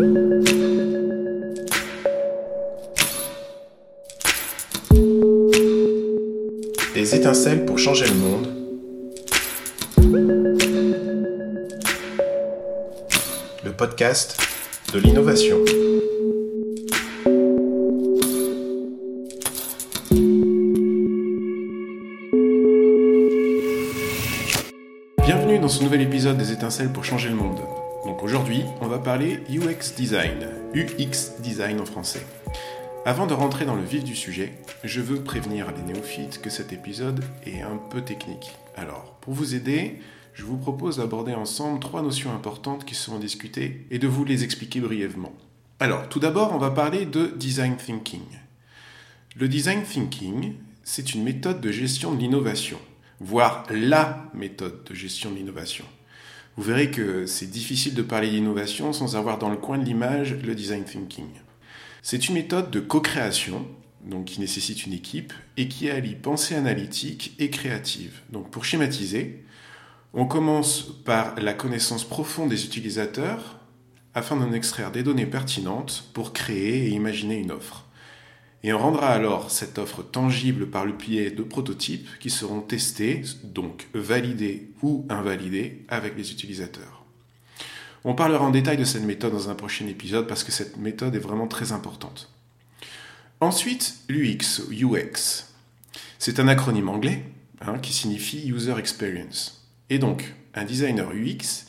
Des étincelles pour changer le monde. Le podcast de l'innovation. Bienvenue dans ce nouvel épisode des étincelles pour changer le monde. Donc aujourd'hui, on va parler UX design, UX design en français. Avant de rentrer dans le vif du sujet, je veux prévenir les néophytes que cet épisode est un peu technique. Alors, pour vous aider, je vous propose d'aborder ensemble trois notions importantes qui seront discutées et de vous les expliquer brièvement. Alors, tout d'abord, on va parler de design thinking. Le design thinking, c'est une méthode de gestion de l'innovation, voire la méthode de gestion de l'innovation. Vous verrez que c'est difficile de parler d'innovation sans avoir dans le coin de l'image le design thinking. C'est une méthode de co-création, donc qui nécessite une équipe, et qui allie pensée analytique et créative. Donc pour schématiser, on commence par la connaissance profonde des utilisateurs afin d'en extraire des données pertinentes pour créer et imaginer une offre. Et on rendra alors cette offre tangible par le biais de prototypes qui seront testés, donc validés ou invalidés avec les utilisateurs. On parlera en détail de cette méthode dans un prochain épisode parce que cette méthode est vraiment très importante. Ensuite, l'UX, UX. C'est un acronyme anglais hein, qui signifie User Experience. Et donc, un designer UX,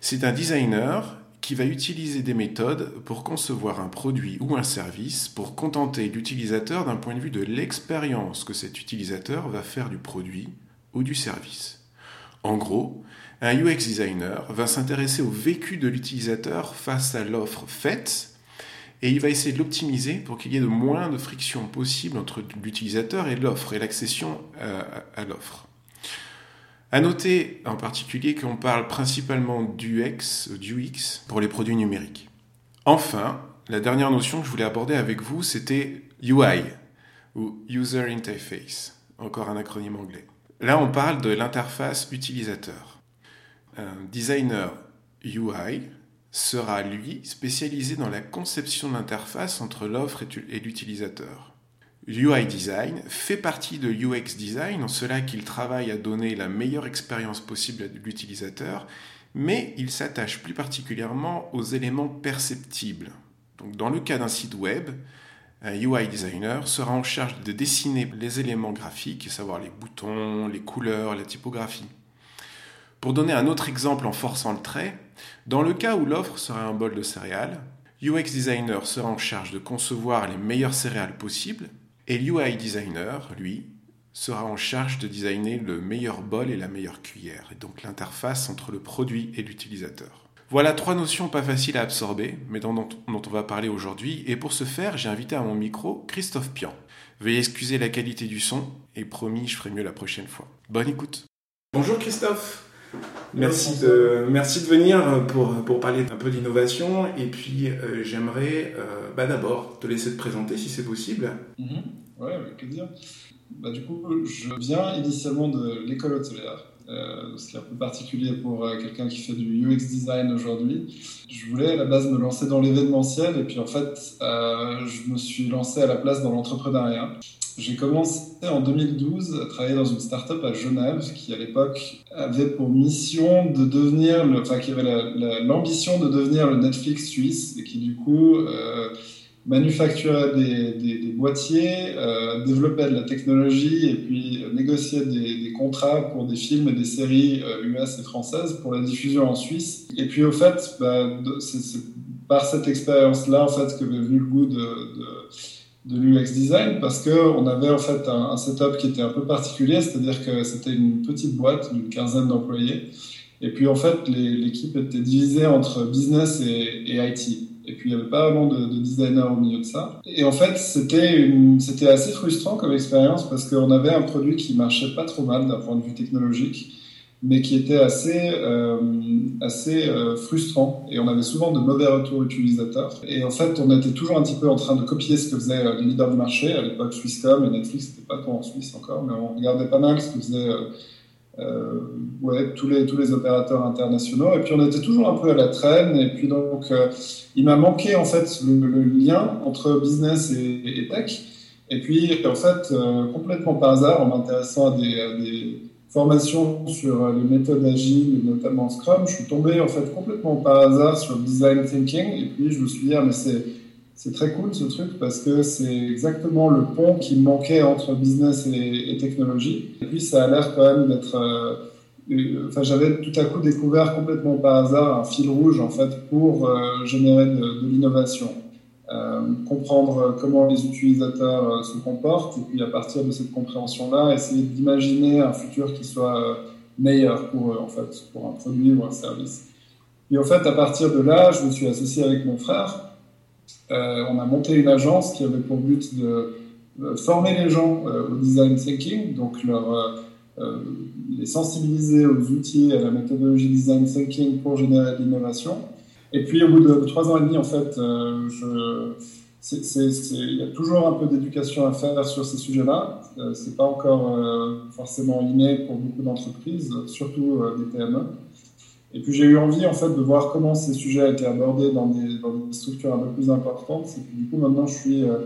c'est un designer qui va utiliser des méthodes pour concevoir un produit ou un service pour contenter l'utilisateur d'un point de vue de l'expérience que cet utilisateur va faire du produit ou du service. En gros, un UX designer va s'intéresser au vécu de l'utilisateur face à l'offre faite et il va essayer de l'optimiser pour qu'il y ait le moins de friction possible entre l'utilisateur et l'offre et l'accession à, l'offre. À noter en particulier qu'on parle principalement d'UX, d'UX pour les produits numériques. Enfin, la dernière notion que je voulais aborder avec vous, c'était UI, ou User Interface, encore un acronyme anglais. Là, on parle de l'interface utilisateur un designer UI sera, lui, spécialisé dans la conception de l'interface entre l'offre et l'utilisateur. UI Design fait partie de UX Design en cela qu'il travaille à donner la meilleure expérience possible à l'utilisateur, mais il s'attache plus particulièrement aux éléments perceptibles. Dans le cas d'un site web, un UI designer sera en charge de dessiner les éléments graphiques, à savoir les boutons, les couleurs, la typographie. Pour donner un autre exemple en forçant le trait, dans le cas où l'offre serait un bol de céréales, UX Designer sera en charge de concevoir les meilleures céréales possibles, et l'UI Designer, lui, sera en charge de designer le meilleur bol et la meilleure cuillère, et donc l'interface entre le produit et l'utilisateur. Voilà trois notions pas faciles à absorber, mais dont, dont on va parler aujourd'hui, et pour ce faire, j'ai invité à mon micro Christophe Pian. Veuillez excuser la qualité du son, et promis, je ferai mieux la prochaine fois. Bonne écoute. Bonjour Christophe Merci de, merci de venir pour, pour parler un peu d'innovation. Et puis, euh, j'aimerais euh, bah, d'abord te laisser te présenter si c'est possible. Mm Ouais, avec plaisir. Bah, du coup, je viens initialement de l'école hôtelière, euh, ce qui est un peu particulier pour euh, quelqu'un qui fait du UX design aujourd'hui. Je voulais à la base me lancer dans l'événementiel et puis en fait, je me suis lancé à la place dans l'entrepreneuriat. J'ai commencé en 2012 à travailler dans une start-up à Genève qui, à l'époque, avait pour mission de devenir, enfin, qui avait l'ambition de devenir le Netflix suisse et qui, du coup, euh, manufacturait des, boîtiers, euh, développait de la technologie et puis négociait des, contrats pour des films et des séries US euh, et françaises pour la diffusion en Suisse. Et puis, au fait, bah, c'est par cette expérience-là, en fait, que m'est venu le goût de de l'UX design parce qu'on avait en fait un, setup qui était un peu particulier, c'est-à-dire que c'était une petite boîte d'une quinzaine d'employés. Et puis en fait, l'équipe était divisée entre business et, IT. Et puis il n'y avait pas vraiment de, de, designer au milieu de ça. Et en fait, c'était assez frustrant comme expérience parce qu'on avait un produit qui marchait pas trop mal d'un point de vue technologique mais qui était assez, euh, assez euh, frustrant. Et on avait souvent de mauvais retours utilisateurs. Et en fait, on était toujours un petit peu en train de copier ce que faisaient euh, les leaders du marché. À l'époque, Swisscom et Netflix, c'était pas trop en Suisse encore, mais on regardait pas mal ce que faisaient euh, ouais, tous, les, tous les opérateurs internationaux. Et puis on était toujours un peu à la traîne. Et puis donc, euh, il m'a manqué en fait le, lien entre business et, tech. Et puis en fait, euh, complètement par hasard, en m'intéressant à des, à des, formations sur les méthodes agiles, notamment Scrum, je suis tombé en fait complètement par hasard sur design thinking. Et puis je me suis dit, ah, mais c'est très cool ce truc parce que c'est exactement le pont qui manquait entre business et, technologie. Et puis ça a l'air quand même d'être. Euh, euh, enfin, j'avais tout à coup découvert complètement par hasard un fil rouge en fait pour euh, générer de, l'innovation, comprendre comment les utilisateurs se comportent et puis à partir de cette compréhension-là, essayer d'imaginer un futur qui soit meilleur pour eux en fait, pour un produit ou un service. Et en fait, à partir de là, je me suis associé avec mon frère euh, on a monté une agence qui avait pour but de, former les gens euh, au design thinking, donc euh, les sensibiliser aux outils et à la méthodologie design thinking pour générer de l'innovation. Et puis au bout de trois ans et demi, en fait, je, il y a toujours un peu d'éducation à faire sur ces sujets-là. c'est pas encore forcément inné pour beaucoup d'entreprises, surtout des PME. Et puis j'ai eu envie en fait de voir comment ces sujets été abordés dans des, structures un peu plus importantes. Et puis du coup maintenant je suis euh,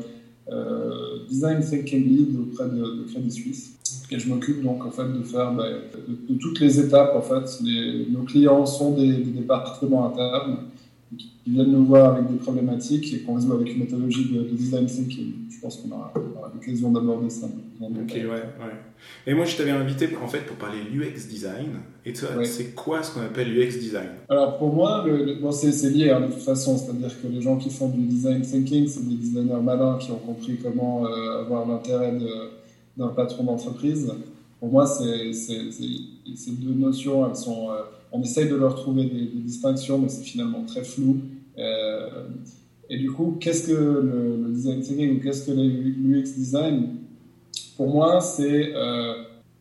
euh, design thinking lead auprès de, de, Crédit Suisse et je m'occupe donc en fait de faire bah, de, toutes les étapes en fait. Nos clients sont des, des départements internes qui viennent nous voir avec des problématiques et qu'on résout avec une méthodologie de, design thinking. Je pense qu'on aura, l'occasion d'aborder ça. Ok, ouais, ouais. Et moi, je t'avais invité en fait pour parler UX design. Et toi, c'est quoi ce qu'on appelle UX design? Alors pour moi, le, bon, c'est lié hein, de toute façon. C'est-à-dire que les gens qui font du design thinking, c'est des designers malins qui ont compris comment euh, avoir l'intérêt d'un patron d'entreprise. Pour moi, c'est ces deux notions, elles sont euh, on essaye de leur trouver des, distinctions, mais c'est finalement très flou. Euh, et du coup, qu'est-ce que le, design thinking ou qu'est-ce que l'UX design? Pour moi, c'est euh,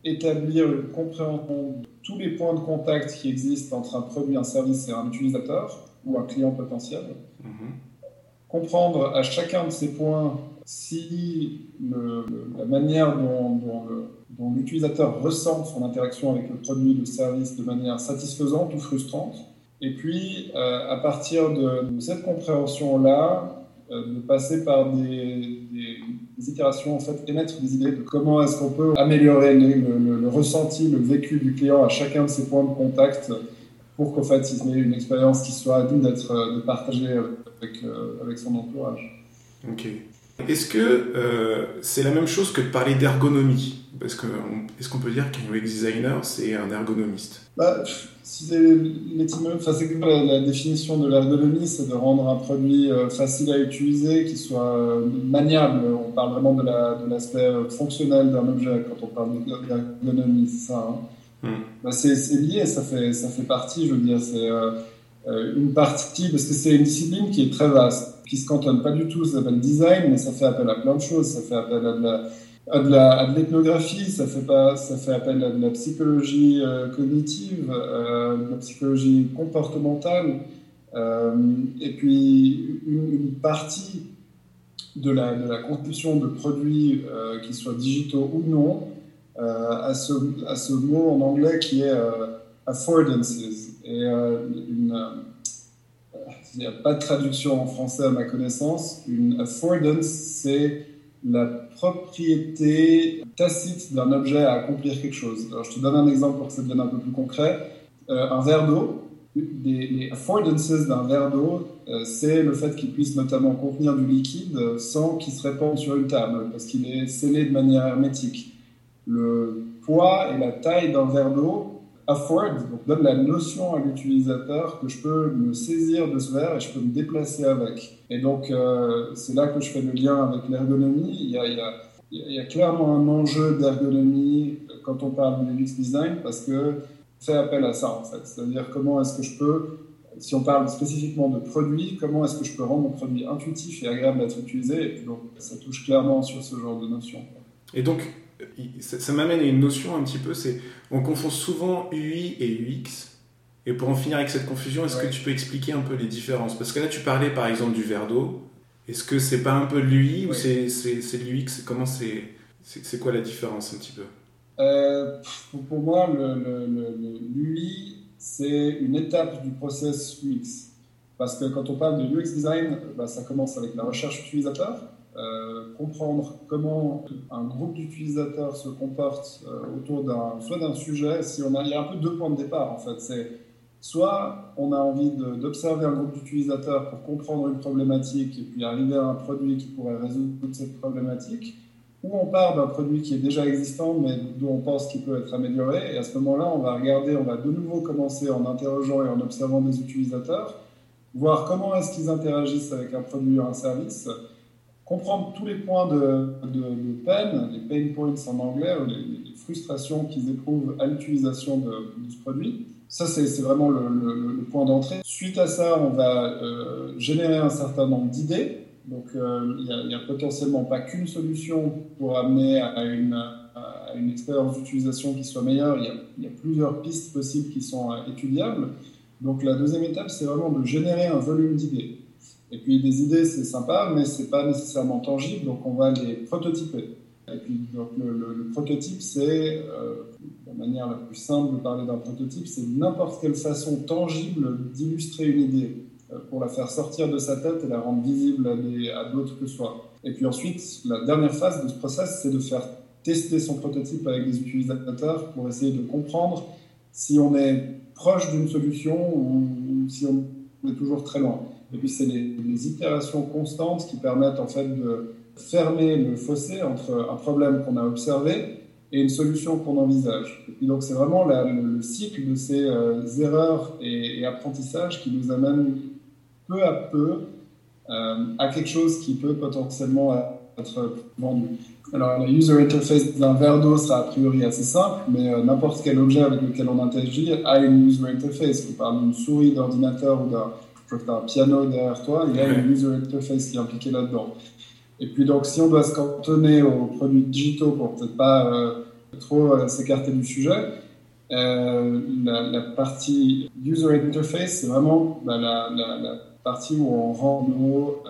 établir une compréhension de tous les points de contact qui existent entre un produit, un service et un utilisateur ou un client potentiel. Mm-hmm. Comprendre à chacun de ces points si la manière dont, l'utilisateur ressent son interaction avec le produit, le service de manière satisfaisante ou frustrante. Et puis, euh, à partir de, cette compréhension-là, euh, de passer par des, itérations, en fait, émettre des idées de comment est-ce qu'on peut améliorer le, ressenti, le vécu du client à chacun de ces points de contact pour qu'en fait, il ait une expérience qui soit digne d'être partagée avec, euh, avec son entourage. Ok. Est-ce que euh, c'est la même chose que de parler d'ergonomie? Parce que est-ce qu'on peut dire qu'un UX designer c'est un ergonomiste? Bah, si c'est la, la, définition de l'ergonomie, c'est de rendre un produit euh, facile à utiliser, qui soit euh, maniable. On parle vraiment de l'aspect fonctionnel d'un objet quand on parle d'ergonomie, c'est ça. Hein? Hmm. Bah, c'est lié, ça fait, ça fait partie, je veux dire, c'est une partie, parce que c'est une discipline qui est très vaste qui se cantonne pas du tout, ça s'appelle design, mais ça fait appel à plein de choses. Ça fait appel à de la, à l'ethnographie, ça fait, pas, ça fait appel à de la psychologie euh, cognitive, euh, de la psychologie comportementale, euh, et puis une, partie de la, de la constitution de produits, qu'ils soient digitaux ou non, à, ce, mot en anglais qui est affordances. Et il n'y a pas de traduction en français à ma connaissance. Une affordance, c'est la propriété tacite d'un objet à accomplir quelque chose. Je te donne un exemple pour que ça devienne un peu plus concret. Euh, un verre d'eau, les, affordances d'un verre d'eau, euh, c'est le fait qu'il puisse notamment contenir du liquide sans qu'il se répande sur une table, parce qu'il est scellé de manière hermétique. Le poids et la taille d'un verre d'eau afford, donc donne la notion à l'utilisateur que je peux me saisir de ce verre et je peux me déplacer avec. Et donc, euh, c'est là que je fais le lien avec l'ergonomie. Il, il, y a, clairement un enjeu d'ergonomie quand on parle de UX design parce que fait appel à ça en fait. C'est-à-dire comment est-ce que je peux, si on parle spécifiquement de produit, comment est-ce que je peux rendre mon produit intuitif et agréable à être. Et donc, ça touche clairement sur ce genre de notion. Et donc, ça, m'amène à une notion un petit peu, c'est on confond souvent UI et UX. Et pour en finir avec cette confusion, est-ce que tu peux expliquer un peu les différences? Parce que là, tu parlais par exemple du verre d'eau. Est-ce que c'est pas un peu l'UI ou c'est, c'est, l'UX Comment c'est, c'est, quoi la différence un petit peu? Euh, Pour moi, l'UI, c'est une étape du process UX. Parce que quand on parle de UX design, bah, ça commence avec la recherche utilisateur, euh, comprendre comment un groupe d'utilisateurs se comporte euh, autour d'un soit d'un sujet. Il y a un peu deux points de départ en fait. C'est soit on a envie d'observer un groupe d'utilisateurs pour comprendre une problématique et puis arriver à un produit qui pourrait résoudre toute cette problématique, ou on part d'un produit qui est déjà existant mais dont on pense qu'il peut être amélioré. Et à ce moment-là, on va regarder, on va de nouveau commencer en interrogeant et en observant des utilisateurs, voir comment est-ce qu'ils interagissent avec un produit ou un service comprendre tous les points de, peine, les pain points en anglais, les, frustrations qu'ils éprouvent à l'utilisation de, ce produit. Ça, c'est vraiment le, point d'entrée. Suite à ça, on va euh, générer un certain nombre d'idées. Donc, euh, il n'y a, potentiellement pas qu'une solution pour amener à une, expérience d'utilisation qui soit meilleure. Il y, a, il y, a, plusieurs pistes possibles qui sont euh, étudiables. Donc, la deuxième étape, c'est vraiment de générer un volume d'idées. Et puis des idées, c'est sympa, mais c'est pas nécessairement tangible, donc on va les prototyper. Et puis donc, le, prototype, c'est euh, la manière la plus simple de parler d'un prototype, c'est n'importe quelle façon tangible d'illustrer une idée euh, pour la faire sortir de sa tête et la rendre visible à, à d'autres que soi. Et puis ensuite, la dernière phase de ce process, c'est de faire tester son prototype avec des utilisateurs pour essayer de comprendre si on est proche d'une solution ou si on est toujours très loin. Et puis, c'est les, itérations constantes qui permettent en fait de fermer le fossé entre un problème qu'on a observé et une solution qu'on envisage. Et donc, c'est vraiment le, cycle de ces euh, erreurs et, apprentissages qui nous amène peu à peu euh, à quelque chose qui peut potentiellement être vendu. Alors, le user interface d'un verre d'eau sera a priori assez simple, mais euh, n'importe quel objet avec lequel on interagit a une user interface. On parle d'une souris, d'ordinateur ou d'un tu as un piano derrière toi, il y a une user interface qui est impliquée là-dedans. Et puis donc, si on doit se cantonner aux produits digitaux pour peut-être pas euh, trop euh, s'écarter du sujet, euh, la, partie user interface, c'est vraiment bah, la, la, partie où on rend nos,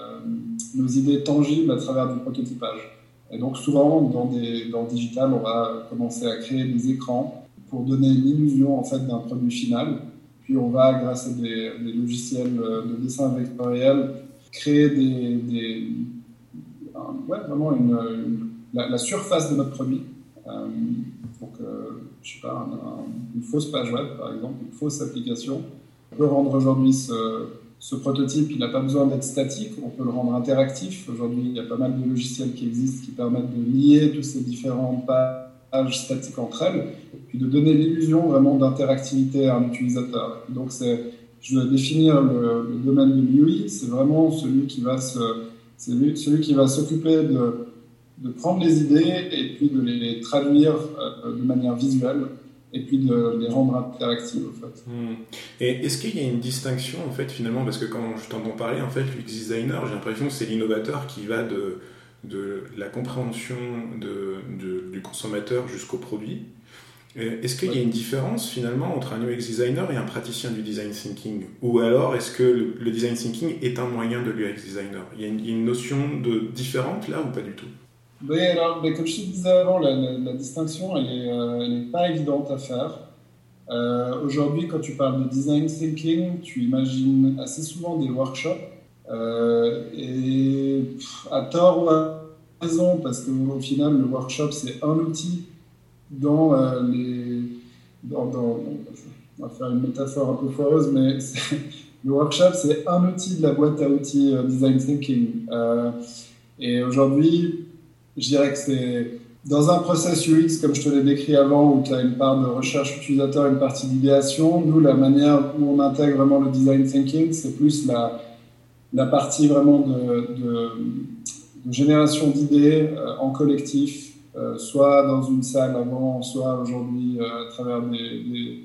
nos, idées tangibles à travers du prototypage. Et donc souvent, dans, des, dans le digital, on va commencer à créer des écrans pour donner l'illusion en fait d'un produit final. Puis on va, grâce à des, logiciels de dessin vectoriel, créer des, ouais, vraiment une, la, surface de notre produit. Euh, euh, je sais pas, une fausse page web, par exemple, une fausse application. On peut rendre aujourd'hui ce, ce prototype, il n'a pas besoin d'être statique, on peut le rendre interactif. Aujourd'hui, il y a pas mal de logiciels qui existent qui permettent de lier tous ces différentes pages statiques entre elles, puis de donner l'illusion vraiment d'interactivité à un utilisateur. Donc, c'est, je vais définir le, domaine de l'UI, c'est vraiment celui qui va se, celui, qui va s'occuper de, prendre les idées et puis de les traduire euh, de manière visuelle et puis de les rendre interactives. Hmm. Et est-ce qu'il y a une distinction en fait finalement? Parce que quand je t'entends parler en fait l'UX designer j'ai l'impression que c'est l'innovateur qui va de de la compréhension de, du consommateur jusqu'au produit. Est-ce qu'il y a une différence finalement entre un UX designer et un praticien du design thinking? Ou alors est-ce que le, design thinking est un moyen de l'UX designer? Il y, a une, notion de différente là ou pas du tout? Oui, alors, mais comme je te disais avant, la, distinction, elle n'est euh, pas évidente à faire. Euh, aujourd'hui, quand tu parles de design thinking, tu imagines assez souvent des workshops euh, et à tort ou à raison, parce qu'au final, le workshop, c'est un outil dans euh, les. Dans, on va faire une métaphore un peu foireuse, mais le workshop, c'est un outil de la boîte à outils euh, design thinking. et aujourd'hui, je dirais que c'est dans un process UX, comme je te l'ai décrit avant, où tu as une part de recherche utilisateur, une partie d'idéation, nous, la manière où on intègre vraiment le design thinking, c'est plus la, partie vraiment de, génération d'idées euh, en collectif, euh, soit dans une salle avant, soit aujourd'hui euh, à travers des,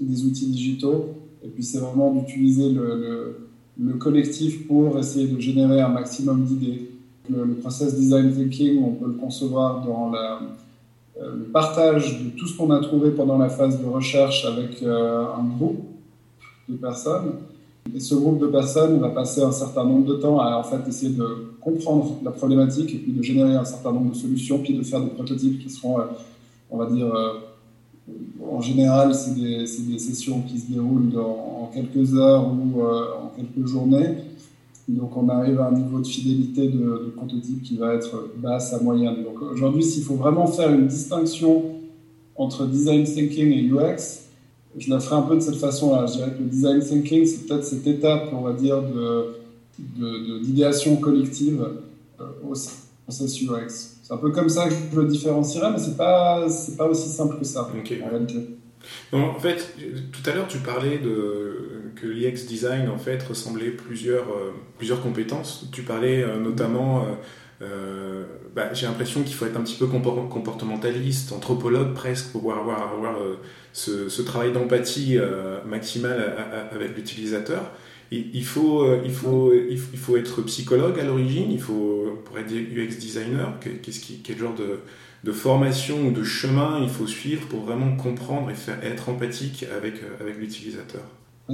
des, outils digitaux. Et puis c'est vraiment d'utiliser le, le, collectif pour essayer de générer un maximum d'idées. Le, process design thinking, on peut le concevoir dans la, le partage de tout ce qu'on a trouvé pendant la phase de recherche avec un groupe de personnes et ce groupe de personnes va passer un certain nombre de temps à en fait essayer de comprendre la problématique et puis de générer un certain nombre de solutions, puis de faire des prototypes qui seront euh, on va dire, en général, c'est des, des, sessions qui se déroulent en quelques heures ou en quelques journées. Donc on arrive à un niveau de fidélité de, de prototype qui va être basse à moyenne. Donc aujourd'hui, s'il faut vraiment faire une distinction entre design thinking et UX, je la ferai un peu de cette façon-là. Je dirais que le design thinking, c'est peut-être cette étape, on va dire, d'idéation de, collective euh, au process UX. C'est un peu comme ça que je le différencierais, mais c'est pas, pas aussi simple que ça, en réalité. en fait, tout à l'heure, tu parlais de que l'UX design en fait ressemblait plusieurs, euh, plusieurs compétences. Tu parlais euh, notamment euh, bah, j'ai l'impression qu'il faut être un petit peu comportementaliste, anthropologue presque, pour pouvoir avoir, euh, ce, travail d'empathie euh, maximale avec l'utilisateur. Il faut, il, faut, il faut être psychologue à l'origine, il faut, pour être UX designer, quel genre de, formation ou de chemin il faut suivre pour vraiment comprendre et être empathique avec l'utilisateur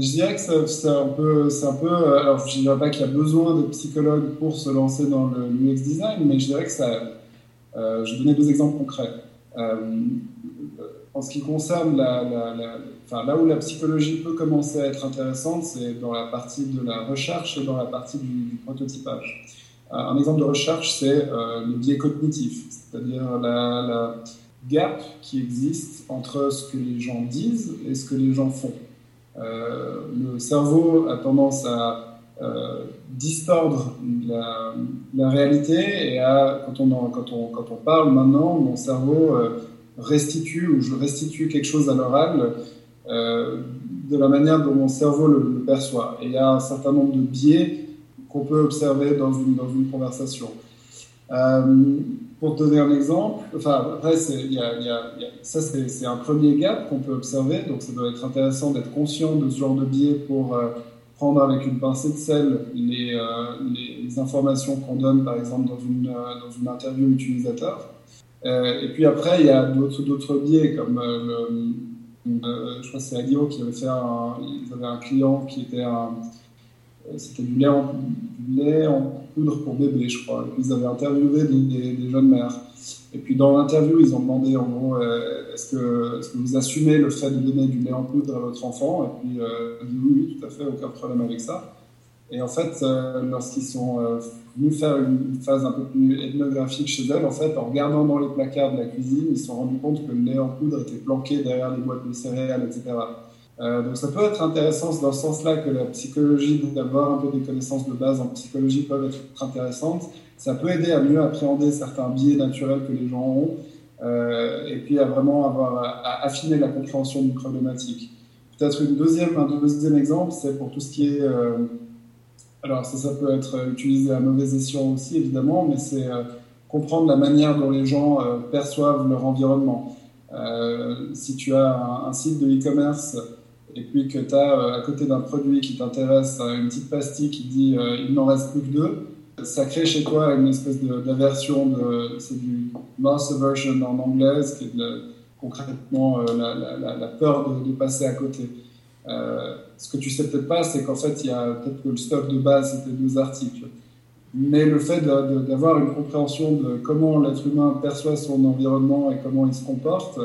je dirais que c'est un peu, c'est un peu. Euh, alors, je ne dirais pas qu'il y a besoin de psychologues pour se lancer dans le UX design, mais je dirais que ça. Euh, je donner deux exemples concrets. Euh, en ce qui concerne la, là où la psychologie peut commencer à être intéressante, c'est dans la partie de la recherche et dans la partie du, prototypage. un exemple de recherche, c'est le biais cognitif, c'est-à-dire la gap qui existe entre ce que les gens disent et ce que les gens font. Euh, le cerveau a tendance à euh, distordre la, réalité et à, quand, on quand, on, quand on parle maintenant, mon cerveau euh, restitue ou je restitue quelque chose à l'oral de la manière dont mon cerveau le, perçoit. Et il y a un certain nombre de biais qu'on peut observer dans une, dans une conversation. Pour te donner un exemple, enfin, après, y ça, c'est un premier gap qu'on peut observer. Donc, ça doit être intéressant d'être conscient de ce genre de biais pour euh, prendre avec une pincée de sel les, euh, les, informations qu'on donne, par exemple, dans une, euh, dans une interview utilisateur. et puis après, il y a d'autres biais, comme le, je crois que c'est Agio qui avait fait ils avaient un client qui était un, c'était du lait en, lait en poudre pour bébé, je crois. ils avaient interviewé des, jeunes mères. Et puis dans l'interview, ils ont demandé en gros, euh, est-ce que, est que, vous assumez le fait de donner du lait en poudre à votre enfant? Et puis euh, oui, oui, tout à fait, aucun problème avec ça. Et en fait, euh, lorsqu'ils sont venus faire une phase un peu plus ethnographique chez elles, en fait, en regardant dans les placards de la cuisine, ils se sont rendus compte que le lait en poudre était planqué derrière les boîtes de céréales, etc. Euh, donc ça peut être intéressant dans ce sens-là que la psychologie, d'avoir un peu des connaissances de base en psychologie peuvent être intéressantes. Ça peut aider à mieux appréhender certains biais naturels que les gens ont euh, et puis à vraiment avoir à affiner la compréhension d'une problématique. Peut-être une deuxième, un deuxième exemple, c'est pour tout ce qui est... Euh, alors ça, ça peut être utilisé à mauvais escient aussi, évidemment, mais c'est comprendre la manière dont les gens perçoivent leur environnement. si tu as un, un site de e-commerce et puis que tu as euh, à côté d'un produit qui t'intéresse une petite pastille qui dit euh, il n'en reste plus que deux, ça crée chez toi une espèce d'aversion, de, c'est du loss aversion en anglais, qui est concrètement euh, la, peur de, passer à côté. ce que tu sais peut-être pas, c'est qu'en fait, il y a peut-être que le stock de base, c'était deux articles. Mais le fait d'avoir une compréhension de comment l'être humain perçoit son environnement et comment il se comporte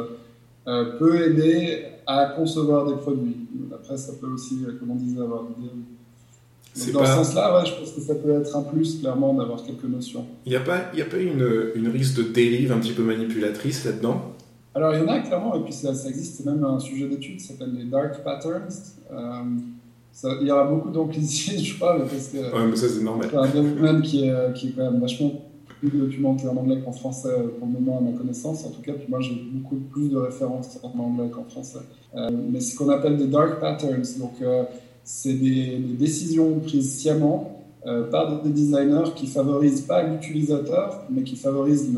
peut aider à concevoir des produits. Après, ça peut aussi, euh, comme on disait, avoir des... dans ce sens-là, ouais, je pense que ça peut être un plus, clairement, d'avoir quelques notions. Il n'y a pas, y a pas une, une risque de dérive un petit peu manipulatrice là-dedans? Alors, il y en a clairement, et puis ça, ça existe, c'est même un sujet d'étude, ça s'appelle les dark patterns. Euh, il y aura beaucoup d'anglicisme, je crois, parce que ouais, mais ça, c'est normal. c'est un domaine qui est, qui est quand même vachement plus documenté en anglais qu'en français pour le moment à ma connaissance. En tout cas, puis moi j'ai beaucoup plus de références en anglais qu'en français. Euh, mais ce qu'on appelle des dark patterns. Donc euh, c'est des, décisions prises sciemment euh, par des designers qui favorisent pas l'utilisateur, mais qui favorisent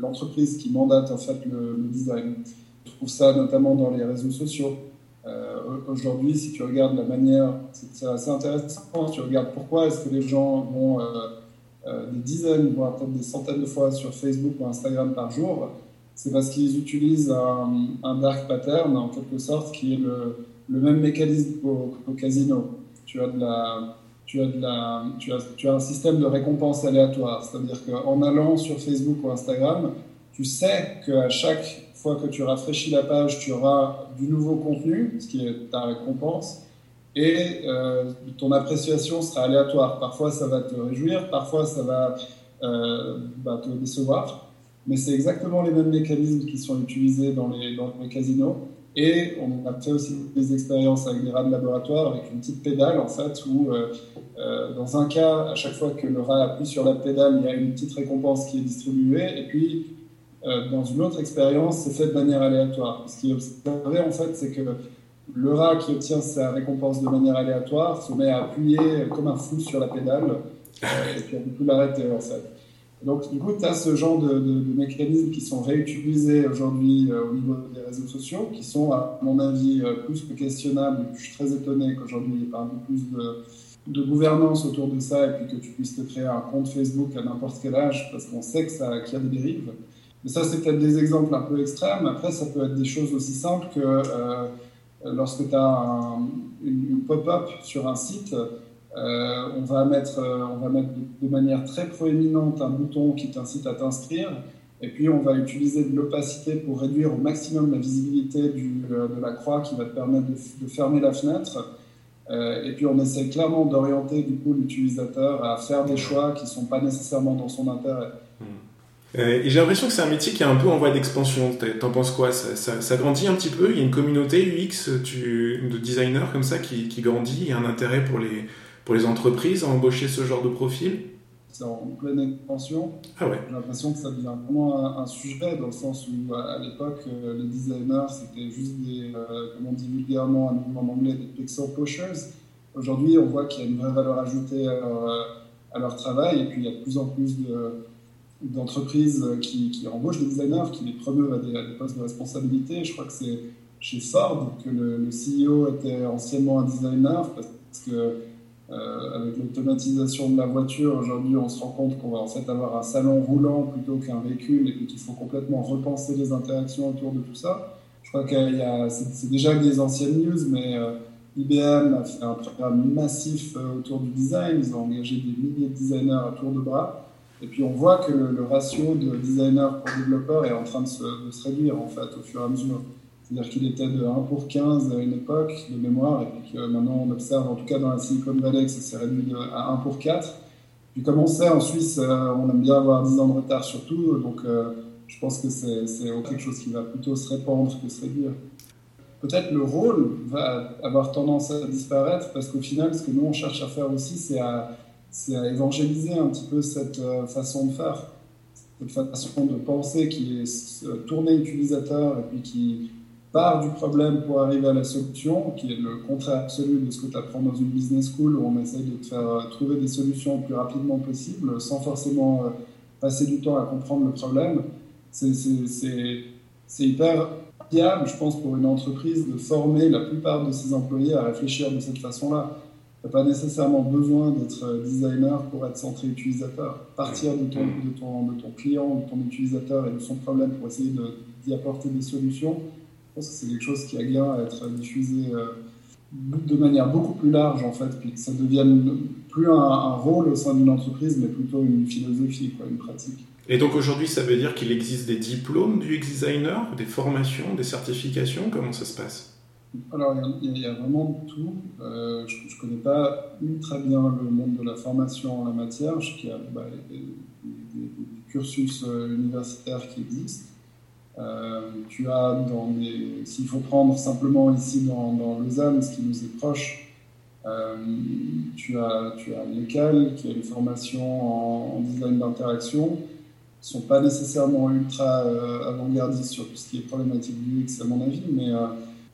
l'entreprise qui mandate en fait le, design. Je trouve ça notamment dans les réseaux sociaux. Aujourd'hui, si tu regardes la manière, c'est assez intéressant, si tu regardes pourquoi est-ce que les gens vont euh, des dizaines, voire peut-être des centaines de fois sur Facebook ou Instagram par jour, c'est parce qu'ils utilisent un, dark pattern, en quelque sorte, qui est le, même mécanisme qu'au casino. Tu as, de la, tu, as de la, tu, as, tu as un système de récompense aléatoire, c'est-à-dire qu'en allant sur Facebook ou Instagram, tu sais qu'à chaque fois que tu rafraîchis la page, tu auras du nouveau contenu, ce qui est ta récompense, et euh, ton appréciation sera aléatoire. Parfois, ça va te réjouir, parfois, ça va euh, bah, te décevoir, mais c'est exactement les mêmes mécanismes qui sont utilisés dans les, casinos. Et on a fait aussi des expériences avec des rats de laboratoire, avec une petite pédale, en fait, où euh, dans un cas, à chaque fois que le rat appuie sur la pédale, il y a une petite récompense qui est distribuée. Et puis, dans une autre expérience, c'est fait de manière aléatoire. Ce qui est observé, en fait, c'est que le rat qui obtient sa récompense de manière aléatoire se met à appuyer comme un fou sur la pédale, et puis du coup l'arrêter, en fait. Donc, du coup, tu as ce genre de, mécanismes qui sont réutilisés aujourd'hui euh, au niveau des réseaux sociaux, qui sont, à mon avis, euh, plus que questionnables. Je suis très étonné qu'aujourd'hui, il y ait pas plus de, gouvernance autour de ça et puis que tu puisses te créer un compte Facebook à n'importe quel âge, parce qu'on sait qu'il y a des dérives. Mais ça, c'est peut-être des exemples un peu extrêmes. Après, ça peut être des choses aussi simples que euh, lorsque tu as une pop-up sur un site, euh, on, va mettre, euh, on va mettre de, manière très proéminente un bouton qui t'incite à t'inscrire. Et puis, on va utiliser de l'opacité pour réduire au maximum la visibilité euh, de la croix qui va te permettre de, fermer la fenêtre. et puis, on essaie clairement d'orienter du coup l'utilisateur à faire des choix qui ne sont pas nécessairement dans son intérêt. Et j'ai l'impression que c'est un métier qui est un peu en voie d'expansion. T'en penses quoi? Ça, ça, grandit un petit peu Il y a une communauté UX tu, de designers comme ça qui, qui grandit Il y a un intérêt pour les, pour les entreprises à embaucher ce genre de profil? C'est en pleine expansion. Ah J'ai l'impression que ça devient vraiment un, sujet dans le sens où à, l'époque, euh, les designers, c'était juste des, euh, comme on dit vulgairement en anglais, des pixel pushers. Aujourd'hui, on voit qu'il y a une vraie valeur ajoutée à leur, travail et puis il y a de plus en plus d'entreprises qui, qui, embauchent des designers, qui les promeuvent à des, postes de responsabilité. Je crois que c'est chez Ford que le, CEO était anciennement un designer parce que euh, avec l'automatisation de la voiture, aujourd'hui, on se rend compte qu'on va en fait avoir un salon roulant plutôt qu'un véhicule et qu'il faut complètement repenser les interactions autour de tout ça. Je crois qu'il y a, c'est déjà des anciennes news, mais euh, IBM a fait un programme massif euh, autour du design. Ils ont engagé des milliers de designers à tour de bras. Et puis on voit que le, ratio de designers pour développeurs est en train de se, de se réduire en fait au fur et à mesure. C'est-à-dire qu'il était de 1 pour 15 à une époque de mémoire, et puis que maintenant on observe, en tout cas dans la Silicon Valley, que ça s'est réduit à 1 pour 4. Puis comme on sait, en Suisse, euh, on aime bien avoir 10 ans de retard surtout, donc euh, je pense que c'est quelque chose qui va plutôt se répandre que se réduire. Peut-être le rôle va avoir tendance à disparaître, parce qu'au final, ce que nous on cherche à faire aussi, c'est à, à, évangéliser un petit peu cette euh, façon de faire, cette façon de penser qui est tournée utilisateur et puis qui part du problème pour arriver à la solution, qui est le contraire absolu de ce que tu apprends dans une business school où on essaye de te faire euh, trouver des solutions le plus rapidement possible sans forcément euh, passer du temps à comprendre le problème. C'est hyper viable, je pense, pour une entreprise de former la plupart de ses employés à réfléchir de cette façon-là. Tu n'as pas nécessairement besoin d'être euh, designer pour être centré utilisateur. Partir de ton, de ton, de ton client, de ton utilisateur et de son problème pour essayer d'y apporter des solutions, pense que c'est quelque chose qui a bien à être diffusé euh, de manière beaucoup plus large, en fait, puis que ça devienne plus un, rôle au sein d'une entreprise, mais plutôt une philosophie, quoi, une pratique. Et donc aujourd'hui, ça veut dire qu'il existe des diplômes du designer, des formations, des certifications? Comment ça se passe? Alors, il y, a vraiment tout. Euh, je ne connais pas très bien le monde de la formation en la matière. Je qu'il y a bah, des, cursus euh, universitaires qui existent. Euh, tu as dans des, s'il faut prendre simplement ici dans, dans, Lausanne, ce qui nous est proche, tu as, tu as qui a une formation en, design d'interaction, ne sont pas nécessairement ultra avant-gardistes sur tout ce qui est problématique du UX à mon avis, mais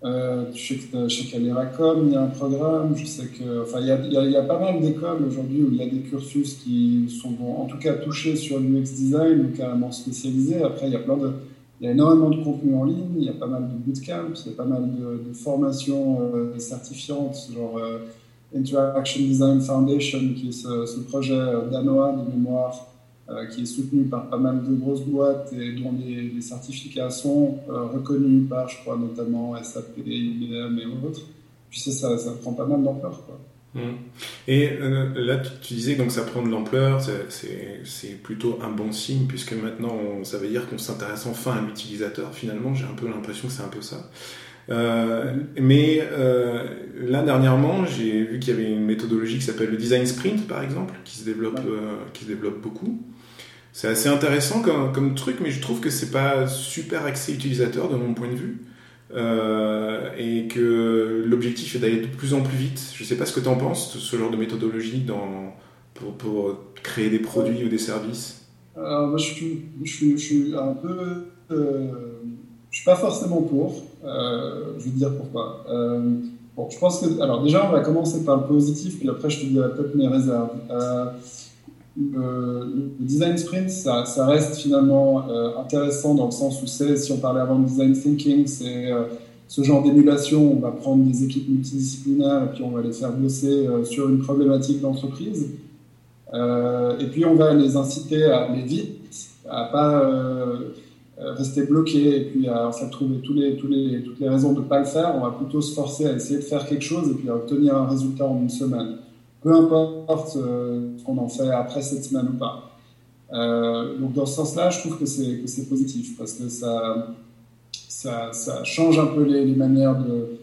je sais qu'à l'ERACOM, il y a un programme. Je sais que, enfin, il y a, il y a, pas mal d'écoles aujourd'hui où il y a des cursus qui sont en tout cas touchés sur l'UX design ou carrément spécialisés. Après, il y a plein de, il y a énormément de contenu en ligne, il y a pas mal de bootcamps, il y a pas mal de, formations euh, certifiantes, genre euh, Interaction Design Foundation, qui est ce, projet euh, danois de mémoire qui est soutenu par pas mal de grosses boîtes et dont les, certificats sont reconnus par, je crois, notamment SAP, IBM et autres. Puis ça, ça, prend pas mal d'ampleur. Mmh. Et euh, là, tu, disais donc ça prend de l'ampleur, c'est plutôt un bon signe puisque maintenant ça veut dire qu'on s'intéresse enfin à l'utilisateur. Finalement, j'ai un peu l'impression que c'est un peu ça. Euh, mais euh, là dernièrement, j'ai vu qu'il y avait une méthodologie qui s'appelle le design sprint, par exemple, qui se développe, qui se développe beaucoup. C'est assez intéressant comme, truc, mais je trouve que c'est pas super axé utilisateur de mon point de vue. Euh, et que l'objectif est d'aller de plus en plus vite. Je ne sais pas ce que tu en penses, ce genre de méthodologie pour, créer des produits ou des services. Alors, moi, je, suis, suis, un peu. Euh, je suis pas forcément pour. Euh, je vais te dire pourquoi. Euh, bon, je pense que. Alors, déjà, on va commencer par le positif, puis après, je te dirai peut-être mes réserves le, design sprint, ça, ça reste finalement euh, intéressant dans le sens où c'est, si on parlait avant de design thinking, c'est euh, ce genre d'émulation, on va prendre des équipes multidisciplinaires et puis on va les faire bosser euh, sur une problématique d'entreprise. et puis on va les inciter à aller vite, à pas rester bloqués et puis à fait, trouver tous les, toutes les raisons de ne pas le faire. On va plutôt se forcer à essayer de faire quelque chose et puis à obtenir un résultat en une semaine peu importe euh, ce qu'on en fait après cette semaine ou pas. Euh, donc dans ce sens-là, je trouve que c'est positif parce que ça, ça, change un peu les, manières de,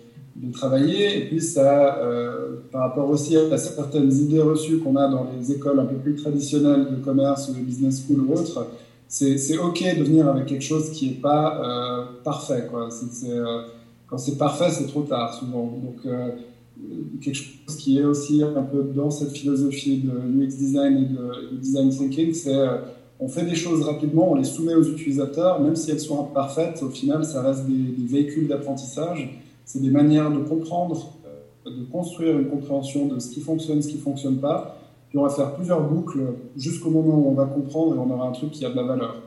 travailler et puis ça, euh, par rapport aussi à certaines idées reçues qu'on a dans les écoles un peu plus traditionnelles de commerce ou de business school ou autres, c'est ok de venir avec quelque chose qui n'est pas parfait. Quand c'est parfait, c'est trop tard souvent. Quelque chose qui est aussi un peu dans cette philosophie de UX design et de, design thinking, c'est euh, on fait des choses rapidement, on les soumet aux utilisateurs, même si elles sont imparfaites, au final, ça reste des, véhicules d'apprentissage. C'est des manières de comprendre, euh, de construire une compréhension de ce qui fonctionne, ce qui ne fonctionne pas. Puis on va faire plusieurs boucles jusqu'au moment où on va comprendre et on aura un truc qui a de la valeur.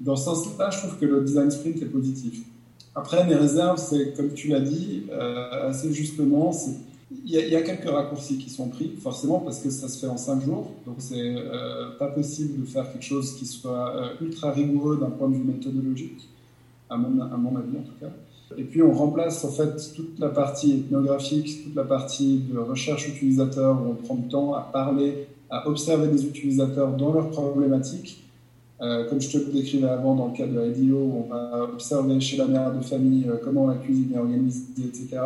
Dans ce sens-là, je trouve que le design sprint est positif. Après, mes réserves, c'est, comme tu l'as dit, euh, assez justement, il y, a, quelques raccourcis qui sont pris, forcément, parce que ça se fait en cinq jours. Donc, c'est euh, pas possible de faire quelque chose qui soit euh, ultra rigoureux d'un point de vue méthodologique, à mon, avis en tout cas. Et puis, on remplace en fait toute la partie ethnographique, toute la partie de recherche utilisateur, où on prend du temps à parler, à observer des utilisateurs dans leurs problématiques euh, comme je te le décrivais avant dans le cas de IDEO, on va observer chez la mère de famille euh, comment la cuisine est organisée, etc.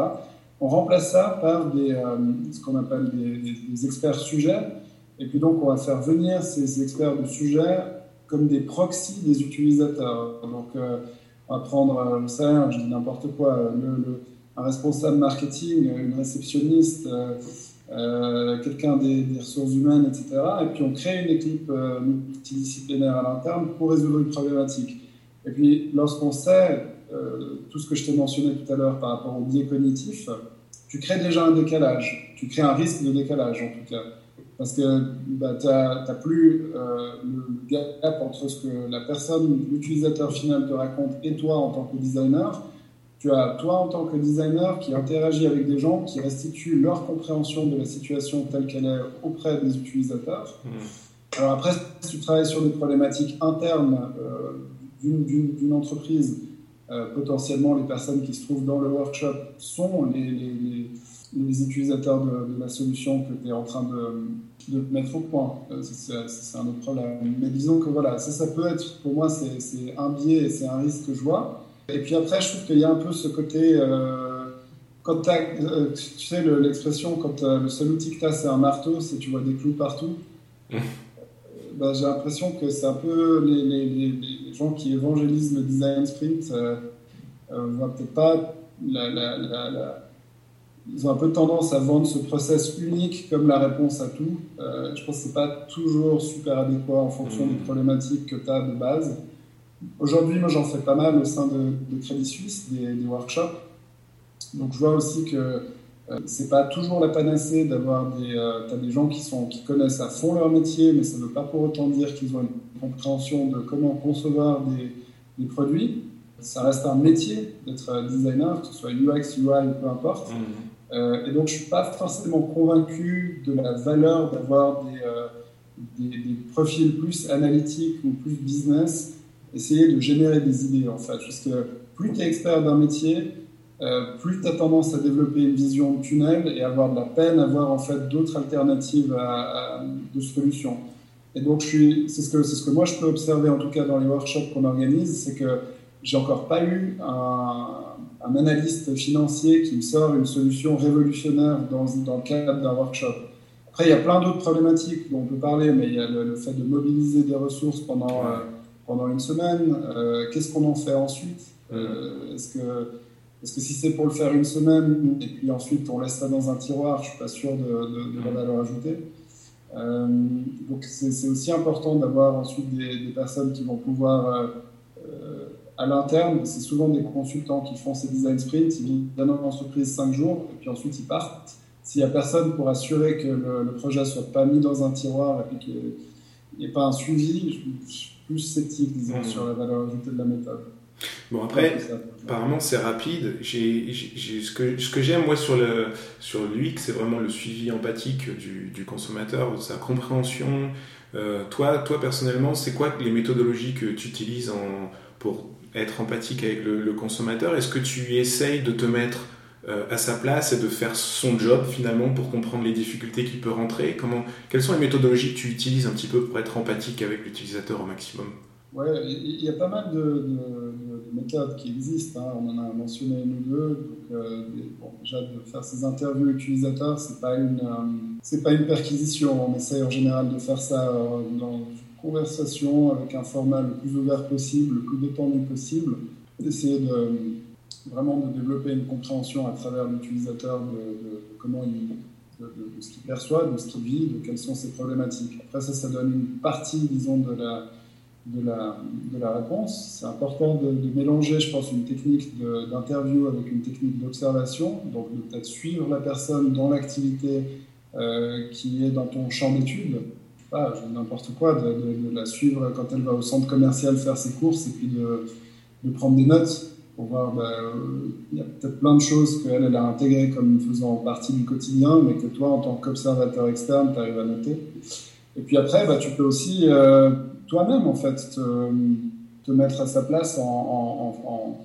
On remplace ça par des, euh, ce qu'on appelle des, experts sujets. Et puis donc, on va faire venir ces experts de sujets comme des proxys des utilisateurs. Donc, on va prendre, je sais, je dis n'importe quoi, le, un responsable marketing, une réceptionniste, euh, quelqu'un des, ressources humaines, etc. Et puis on crée une équipe euh, multidisciplinaire à l'interne pour résoudre une problématique. Et puis lorsqu'on sait euh, tout ce que je t'ai mentionné tout à l'heure par rapport au biais cognitif, tu crées déjà un décalage, tu crées un risque de décalage en tout cas. Parce que bah, tu n'as plus le gap entre ce que la personne, l'utilisateur final te raconte et toi en tant que designer tu as toi en tant que designer qui interagit avec des gens qui restituent leur compréhension de la situation telle qu'elle est auprès des utilisateurs. Hmm. Alors après, si tu travailles sur des problématiques internes euh, d'une entreprise, euh, potentiellement les personnes qui se trouvent dans le workshop sont les, utilisateurs de, la solution que tu es en train de, mettre au point. Euh, c'est un autre problème. Mais disons que voilà, ça, peut être, pour moi, c'est un biais et c'est un risque que je vois. Et puis après, je trouve qu'il y a un peu ce côté. Euh, quand euh, tu sais, l'expression, quand euh, le seul outil que tu as, c'est un marteau, c'est tu vois des clous partout. Bah, j'ai l'impression que c'est un peu les, les, les, gens qui évangélisent le design sprint euh, voient peut-être pas la, la, la, ils ont un peu tendance à vendre ce process unique comme la réponse à tout. je pense que c'est pas toujours super adéquat en fonction des mmh. problématiques que tu as de base. Aujourd'hui, moi, j'en fais pas mal au sein de, Crédit Suisse, des, workshops. Donc, je vois aussi que euh, c'est pas toujours la panacée d'avoir des, euh, as des gens qui, sont, qui connaissent à fond leur métier, mais ça ne veut pas pour autant dire qu'ils ont une compréhension de comment concevoir des, des produits. Ça reste un métier d'être designer, que ce soit UX, UI, peu importe. Mmh. Euh, et donc, je suis pas forcément convaincu de la valeur d'avoir des, euh, des, des, profils plus analytiques ou plus business essayer de générer des idées en fait. Parce que plus tu es expert d'un métier, euh, plus tu as tendance à développer une vision de tunnel et avoir de la peine à voir en fait d'autres alternatives de solutions. Et donc, c'est ce, que, ce que moi je peux observer en tout cas dans les workshops qu'on organise, c'est que j'ai encore pas eu un, un, analyste financier qui me sort une solution révolutionnaire dans, dans le cadre d'un workshop. Après, il y a plein d'autres problématiques dont on peut parler, mais il y a le, fait de mobiliser des ressources pendant, euh, pendant une semaine. Euh, qu'est-ce qu'on en fait ensuite? Euh, Est-ce que, est que si c'est pour le faire une semaine et puis ensuite on laisse ça dans un tiroir, je ne suis pas sûr de, de, la valeur ajoutée. donc c'est aussi important d'avoir ensuite des, des, personnes qui vont pouvoir à l'interne, c'est souvent des consultants qui font ces design sprints, ils viennent dans l'entreprise 5 jours et puis ensuite ils partent s'il n'y a personne pour assurer que le, projet ne soit pas mis dans un tiroir et qu'il n'y ait pas un suivi, je, suis plus sceptique, disons, mmh. sur la valeur ajoutée de la méthode. Bon, après, apparemment, c'est rapide. ce que, ce que j'aime, moi, sur, le, sur l'UX, c'est vraiment le suivi empathique du, du consommateur, sa compréhension. Euh, toi, toi, personnellement, c'est quoi les méthodologies que tu utilises en, pour être empathique avec le, le consommateur? Est-ce que tu essayes de te mettre euh, à sa place et de faire son job finalement pour comprendre les difficultés qu'il peut rentrer? Comment, Quelles sont les méthodologies que tu utilises un petit peu pour être empathique avec l'utilisateur au maximum? Ouais, il y a pas mal de, méthodes qui existent. Hein. On en a mentionné une ou deux. Donc, euh, déjà de faire ces interviews utilisateurs, c'est pas euh, pas une perquisition. On essaye en général de faire ça dans une conversation avec un format le plus ouvert possible, le plus détendu possible, d'essayer de vraiment de développer une compréhension à travers l'utilisateur de, comment il, de, ce qu'il perçoit, de ce qu'il vit, de quelles sont ses problématiques. Après ça, ça donne une partie, disons, de la, de la, de la réponse. C'est important de, mélanger, je pense, une technique d'interview avec une technique d'observation, donc de peut-être suivre la personne dans l'activité euh, qui est dans ton champ d'études. Pas n'importe quoi, de, la suivre quand elle va au centre commercial faire ses courses et puis de prendre des notes pour voir, bah, euh, il y a peut-être plein de choses qu'elle, elle a intégrées comme faisant partie du quotidien, mais que toi, en tant qu'observateur externe, tu arrives à noter. Et puis après, bah, tu peux aussi euh, toi-même, en fait, te, te, mettre à sa place en, en, en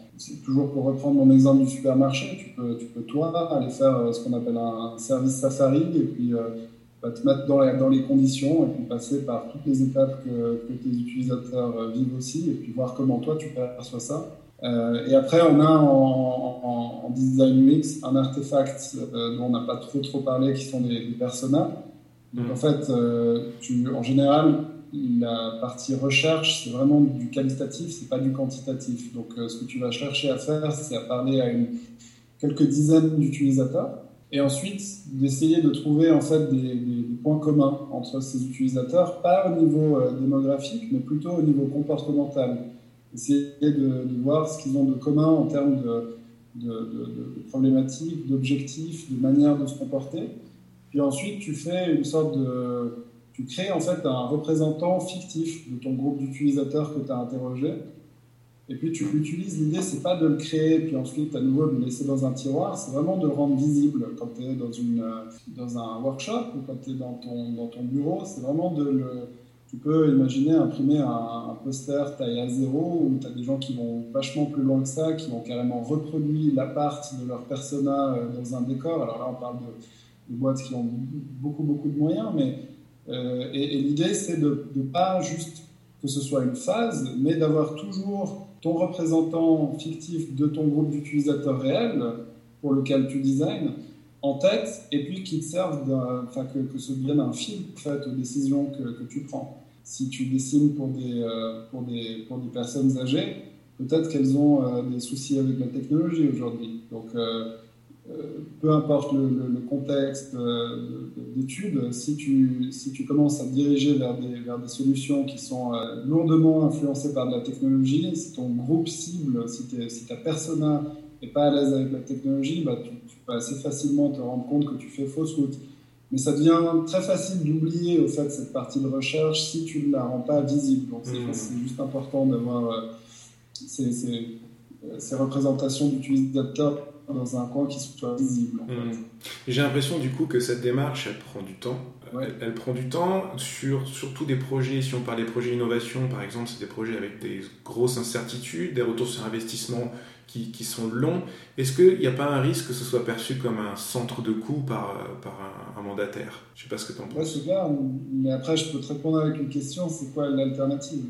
toujours pour reprendre mon exemple du supermarché, tu peux, tu peux toi aller faire euh, ce qu'on appelle un, service safari et puis bah, te mettre dans, dans, les conditions et puis passer par toutes les étapes que, que tes utilisateurs vivent aussi et puis voir comment toi tu perçois ça. Euh, et après, on a en, en, design UX un artefact euh, dont on n'a pas trop trop parlé, qui sont des, personas. Donc mm. en fait, euh, tu, en général, la partie recherche, c'est vraiment du qualitatif, c'est pas du quantitatif. Donc ce que tu vas chercher à faire, c'est à parler à quelques dizaines d'utilisateurs et ensuite d'essayer de trouver en fait des, points communs entre ces utilisateurs, pas au niveau démographique, mais plutôt au niveau comportemental essayer de, voir ce qu'ils ont de commun en termes de, de, problématiques, d'objectifs, de manière de se comporter. Puis ensuite, tu fais une sorte de... Tu crées en fait un représentant fictif de ton groupe d'utilisateurs que tu as interrogé. Et puis tu l'utilises. L'idée, c'est pas de le créer, puis ensuite à nouveau de le laisser dans un tiroir. C'est vraiment de le rendre visible quand tu es dans, une, dans un workshop ou quand tu es dans ton, dans ton bureau. C'est vraiment de le tu peux imaginer imprimer un, poster taille A0 où tu as des gens qui vont vachement plus loin que ça, qui vont carrément reproduire l'appart de leur persona euh, dans un décor. Alors là, on parle de, boîtes qui ont beaucoup, beaucoup de moyens, mais euh, et, l'idée, c'est de ne pas juste que ce soit une phase, mais d'avoir toujours ton représentant fictif de ton groupe d'utilisateurs réels pour lequel tu designs en tête et puis qui te enfin que, que ce devienne un fil en fait, aux décisions que, tu prends. Si tu dessines pour des, euh, pour des, pour des personnes âgées, peut-être qu'elles ont euh, des soucis avec la technologie aujourd'hui. Donc, peu importe le, le, contexte d'études, si tu, si tu commences à te diriger vers des, vers des solutions qui sont lourdement influencées par de la technologie, si ton groupe cible, si, si ta persona n'est pas à l'aise avec la technologie, bah, tu, peux assez facilement te rendre compte que tu fais fausse route. Mais ça devient très facile d'oublier au fait cette partie de recherche si tu ne la rends pas visible. Donc c'est mmh. juste important d'avoir euh, ces, ces, ces, représentations d'utilisateurs dans un coin qui soit visible. Hmm. J'ai l'impression du coup que cette démarche, elle prend du temps. Elle, prend du temps sur surtout des projets, si on parle des projets innovation, par exemple, c'est des projets avec des grosses incertitudes, des retours sur investissement qui, qui sont longs. Est-ce qu'il n'y a pas un risque que ce soit perçu comme un centre de coût par, par un, mandataire? Je ne sais pas ce que tu en penses. Ouais, c'est clair, mais après, je peux te répondre avec une question c'est quoi l'alternative?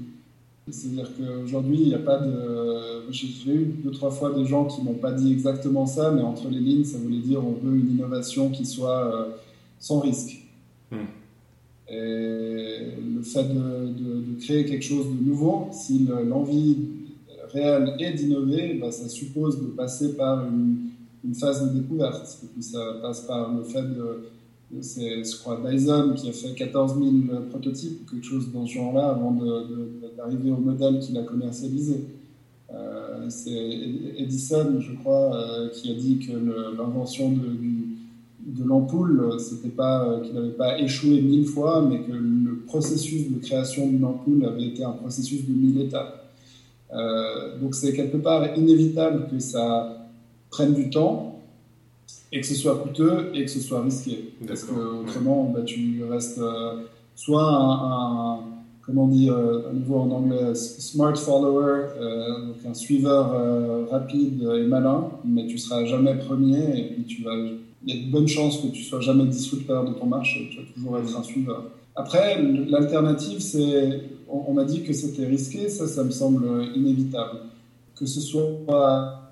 C'est-à-dire qu'aujourd'hui, il n'y a pas de. J'ai eu deux, trois fois des gens qui m'ont pas dit exactement ça, mais entre les lignes, ça voulait dire on veut une innovation qui soit euh, sans risque. Hmm. Et le fait de, créer quelque chose de nouveau, si l'envie réelle est d'innover, bah, ça suppose de passer par une, une, phase de découverte. Et puis ça passe par le fait de c'est, je crois, Dyson qui a fait 14 000 prototypes quelque chose dans ce genre-là avant d'arriver au modèle qu'il a commercialisé. Euh, c'est Edison, je crois, euh, qui a dit que l'invention de, de l'ampoule, c'était pas euh, qu'il n'avait pas échoué mille fois, mais que le processus de création d'une ampoule avait été un processus de mille étapes. donc c'est quelque part inévitable que ça prenne du temps, et que ce soit coûteux et que ce soit risqué. Parce que autrement, bah, tu restes euh, soit un, comment dire, euh, à nouveau en anglais, smart follower, euh, donc un suiveur rapide et malin, mais tu seras jamais premier et puis tu vas, il y a de bonnes chances que tu sois jamais disrupteur de ton marché, tu vas toujours être un suiveur. Après, l'alternative, c'est, on, m'a dit que c'était risqué, ça, ça me semble inévitable. Que ce soit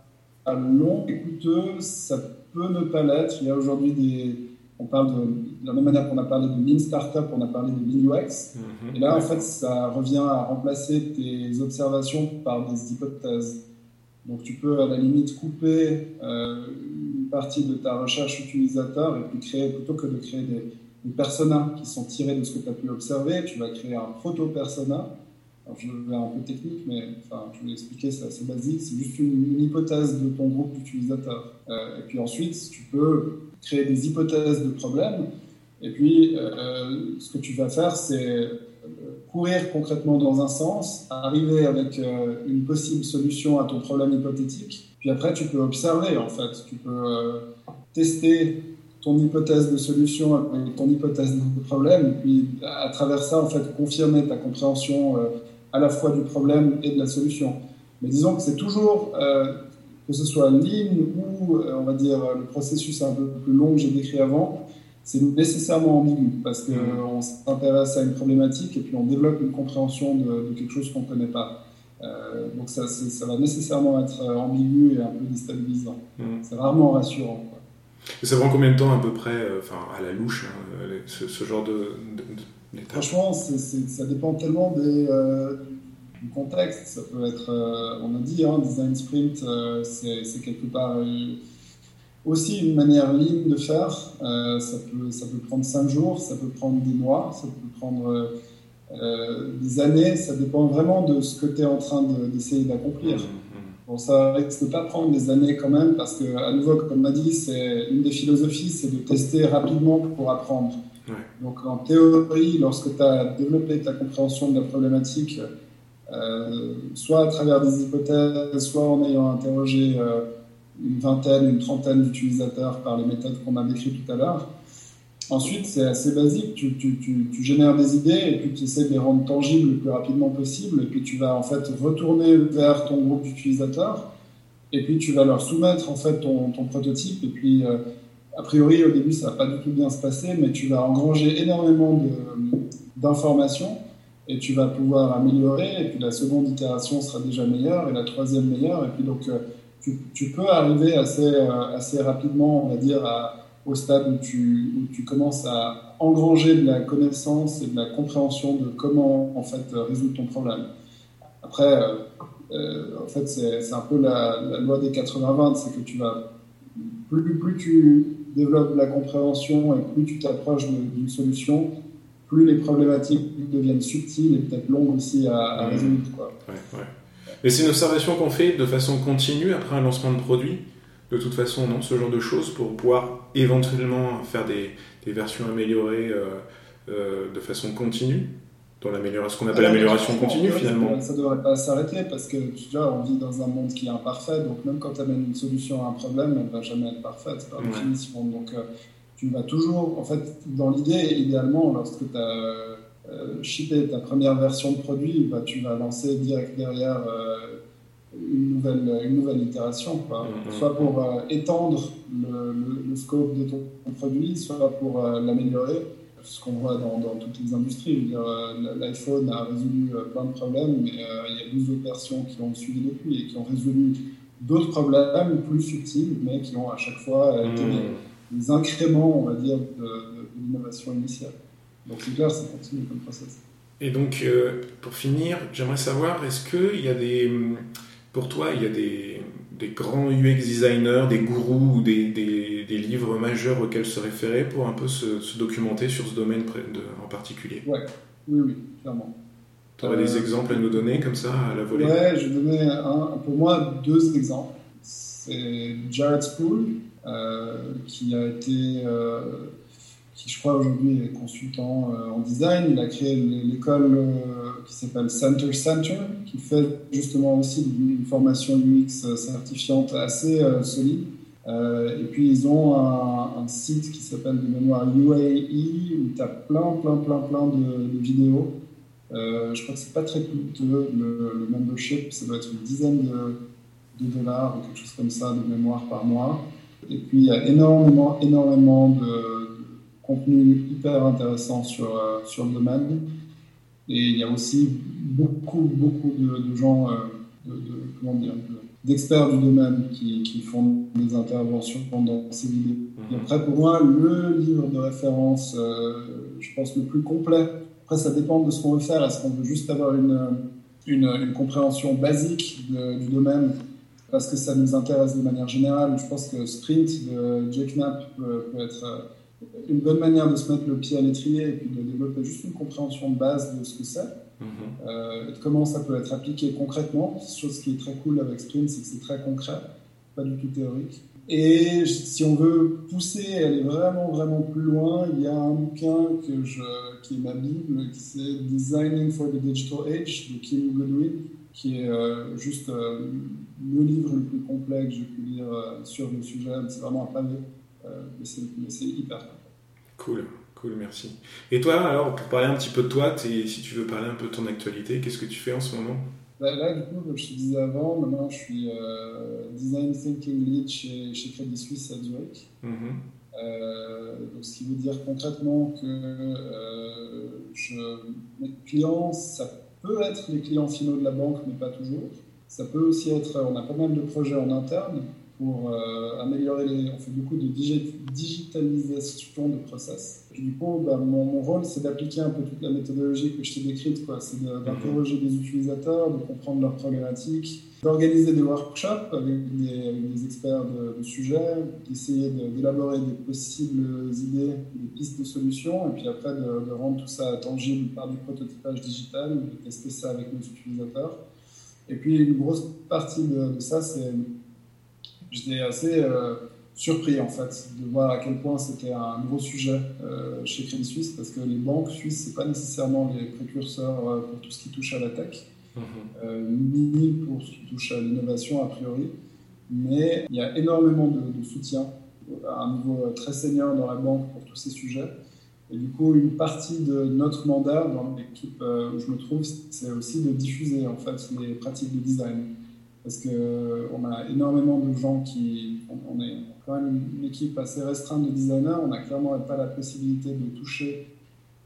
à long et coûteux, ça peut ne pas l'être. Il y a aujourd'hui des. On parle de, de la même manière qu'on a parlé de Lean Startup, on a parlé de Lean UX. Mhm. Et là, en fait, ça revient à remplacer tes observations par des hypothèses. Donc, tu peux à la limite couper euh, une partie de ta recherche utilisateur et puis créer, plutôt que de créer des, des personas qui sont tirés de ce que tu as pu observer, tu vas créer un proto-persona je vais un peu technique, mais je vais expliquer, c'est assez basique. C'est juste une, hypothèse de ton groupe d'utilisateurs. Euh, et puis ensuite, tu peux créer des hypothèses de problèmes. Et puis, euh, ce que tu vas faire, c'est euh, courir concrètement dans un sens, arriver avec une possible solution à ton problème hypothétique. Puis après, tu peux observer, en fait. Tu peux tester ton hypothèse de solution avec ton hypothèse de problème, et puis à travers ça, en fait, confirmer ta compréhension à la fois du problème et de la solution. Mais disons que c'est toujours, euh, que ce soit ligne ou, euh, on va dire, le processus un peu plus long que j'ai décrit avant, c'est nécessairement ambigu parce qu'on mmh. s'intéresse à une problématique et puis on développe une compréhension de, quelque chose qu'on ne connaît pas. Euh, donc ça, ça, va nécessairement être ambigu et un peu déstabilisant. Mmh. C'est rarement rassurant. Et ça prend combien de temps à peu près, enfin à la louche, hein, ce, genre de, Franchement, ça dépend tellement des, euh, du contexte. Ça peut être, euh, on a dit, hein, design sprint, euh, c'est quelque part aussi une manière ligne de faire. ça, peut, ça peut prendre cinq jours, ça peut prendre des mois, ça peut prendre des années. Ça dépend vraiment de ce que tu es en train d'essayer d'accomplir. Mmh, mmh. Bon, ça risque de pas prendre des années quand même, parce que, à nouveau, comme on a dit, c'est une des philosophies, c'est de tester rapidement pour apprendre. Donc en théorie, lorsque tu as développé ta compréhension de la problématique, euh, soit à travers des hypothèses, soit en ayant interrogé euh, une vingtaine, une trentaine d'utilisateurs par les méthodes qu'on a décrites tout à l'heure, ensuite c'est assez basique, tu, tu, tu, génères des idées et puis tu essaies de les rendre tangibles le plus rapidement possible. Et puis tu vas en fait retourner vers ton groupe d'utilisateurs. Et puis tu vas leur soumettre en fait ton, ton prototype. Et puis euh, a priori, au début, ça va pas du tout bien se passer, mais tu vas engranger énormément d'informations et tu vas pouvoir améliorer. Et puis la seconde itération sera déjà meilleure et la troisième meilleure. Et puis donc, euh, tu, peux arriver assez, euh, assez rapidement, on va dire, au stade où tu, où tu commences à engranger de la connaissance et de la compréhension de comment en fait résoudre ton problème. Après, euh, en fait, c'est un peu la, la loi des 80-20, c'est que tu vas plus, plus tu développes la compréhension et plus tu t'approches d'une solution, plus les problématiques deviennent subtiles et peut-être longues aussi à, résoudre. Quoi. Et c'est une observation qu'on fait de façon continue après un lancement de produit de toute façon, non, ce genre de choses pour pouvoir éventuellement faire des, des versions améliorées euh, euh, de façon continue dans l'amélioration, ce qu'on appelle l'amélioration continue finalement. Ça ne devrait pas s'arrêter parce que tu vois, on vit dans un monde qui est imparfait, donc même quand tu amènes une solution à un problème, elle ne va jamais être parfaite par définition. Donc tu vas toujours, en fait, dans l'idée, idéalement, lorsque tu as euh, shipper ta première version de produit, bah, tu vas lancer direct derrière euh, une, nouvelle, une nouvelle itération, mm-hmm. soit pour euh, étendre le, scope de ton, produit, soit pour l'améliorer ce qu'on voit dans, dans, toutes les industries. L'iPhone a résolu plein de problèmes, mais il y a 12 autres versions qui ont suivi depuis et qui ont résolu d'autres problèmes plus subtils, mais qui ont à chaque fois été mm. des, incréments, on va dire, de, de l'innovation initiale. Donc c'est clair, ça continue comme process. Et donc, euh, pour finir, j'aimerais savoir, est-ce qu'il y a des, pour toi, il y a des, des, grands UX designers, des gourous ou des, des, des, livres majeurs auxquels se référer pour un peu se, documenter sur ce domaine en particulier ouais. Oui, oui, clairement. Tu aurais des euh, exemples à nous donner comme ça à la volée? Ouais, je vais donner un, pour moi deux exemples. C'est Jared Spool, euh, qui a été qui je crois aujourd'hui est consultant euh, en design. Il a créé l'école euh, qui s'appelle Center Center, qui fait justement aussi une formation UX euh, certifiante assez solide. et puis ils ont un, site qui s'appelle de mémoire UAE où tu as plein, plein, plein, plein de, vidéos. je crois que c'est pas très coûteux le, membership, ça doit être une dizaine de, de, dollars ou quelque chose comme ça de mémoire par mois. Et puis il y a énormément, énormément de contenu hyper intéressant sur, euh, sur le domaine. Et il y a aussi beaucoup, beaucoup de, gens, euh, de, comment dire, d'experts du domaine qui, qui, font des interventions dans ces vidéos. Et mhm. après, pour moi, le livre de référence, euh, je pense, le plus complet, après, ça dépend de ce qu'on veut faire. Est-ce qu'on veut juste avoir une, une, une compréhension basique du domaine parce que ça nous intéresse de manière générale? Je pense que Sprint de Jake Knapp peut, peut être une bonne manière de se mettre le pied à l'étrier et puis de développer juste une compréhension de base de ce que c'est mhm. euh, et de comment ça peut être appliqué concrètement. Chose qui est très cool avec Sprint, c'est que c'est très concret, pas du tout théorique. Et si on veut pousser aller vraiment, vraiment plus loin, il y a un bouquin que je, qui est ma Bible, qui c'est Designing for the Digital Age de Kim Godwin, qui est euh, juste euh, le livre le plus complet que j'ai pu lire sur le sujet. C'est vraiment un pavé. Mais c'est hyper Cool, cool, merci. Et toi, alors, pour parler un petit peu de toi, si tu veux parler un peu de ton actualité, qu'est-ce que tu fais en ce moment? Bah, Là, du coup, comme je te disais avant, maintenant je suis euh, Design Thinking Lead chez, chez Credit Suisse à Zurich. Mm-hmm. Euh, donc, ce qui veut dire concrètement que je, mes clients, ça peut être les clients finaux de la banque, mais pas toujours. Ça peut aussi être, on a pas mal de projets en interne, pour euh, améliorer les. On fait beaucoup de digitalisation de process. Du coup, bah, mon, rôle, c'est d'appliquer un peu toute la méthodologie que je t'ai décrite. C'est d'interroger des utilisateurs, de comprendre leurs problématiques, d'organiser des workshops avec des, experts de, sujet, d'essayer d'élaborer des possibles idées, des pistes de solutions, et puis après de, rendre tout ça tangible par du prototypage digital, de tester ça avec nos utilisateurs. Et puis une grosse partie de ça, c'est j'étais assez euh, surpris en fait de voir à quel point c'était un gros sujet euh, chez Crédit Suisse parce que les banques suisses c'est pas nécessairement les précurseurs euh, pour tout ce qui touche à la tech, mhm. ni pour ce qui touche à l'innovation a priori, mais il y a énormément de, soutien à un niveau très senior dans la banque pour tous ces sujets. Et du coup, une partie de notre mandat dans l'équipe où je me trouve, c'est aussi de diffuser en fait les pratiques de design parce qu'on a énormément de gens qui. On, est quand même une équipe assez restreinte de designers, on n'a clairement pas la possibilité de toucher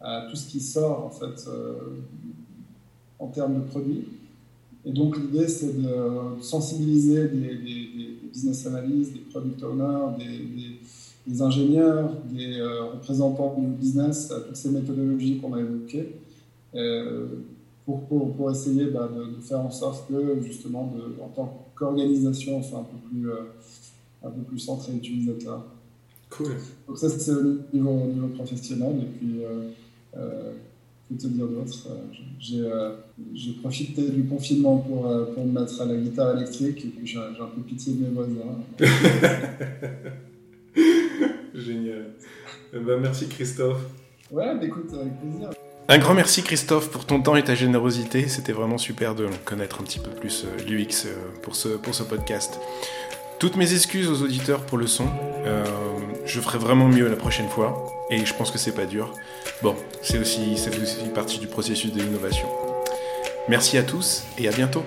à tout ce qui sort en fait euh, en termes de produits. Et donc l'idée c'est de sensibiliser des, business analysts, des product owners, des, ingénieurs, des euh, représentants du business à toutes ces méthodologies qu'on a évoquées. Euh, pour, pour, essayer bah, de, faire en sorte que, justement, de, en tant qu'organisation, on soit un peu plus, euh, un peu plus centré utilisateur. Cool. Donc ça, c'est au niveau, niveau, professionnel. Et puis, euh, euh, que te dire d'autre J'ai profité du confinement pour, pour me mettre à la guitare électrique, et puis j'ai un peu pitié de mes voisins. Génial. Eh ben, merci Christophe. Ouais, bah, écoute, avec plaisir. Un grand merci Christophe pour ton temps et ta générosité. C'était vraiment super de connaître un petit peu plus euh, l'UX euh, pour ce, pour ce podcast. Toutes mes excuses aux auditeurs pour le son. Euh, je ferai vraiment mieux la prochaine fois. Et je pense que c'est pas dur. Bon, c'est aussi, c'est aussi partie du processus de l'innovation. Merci à tous et à bientôt.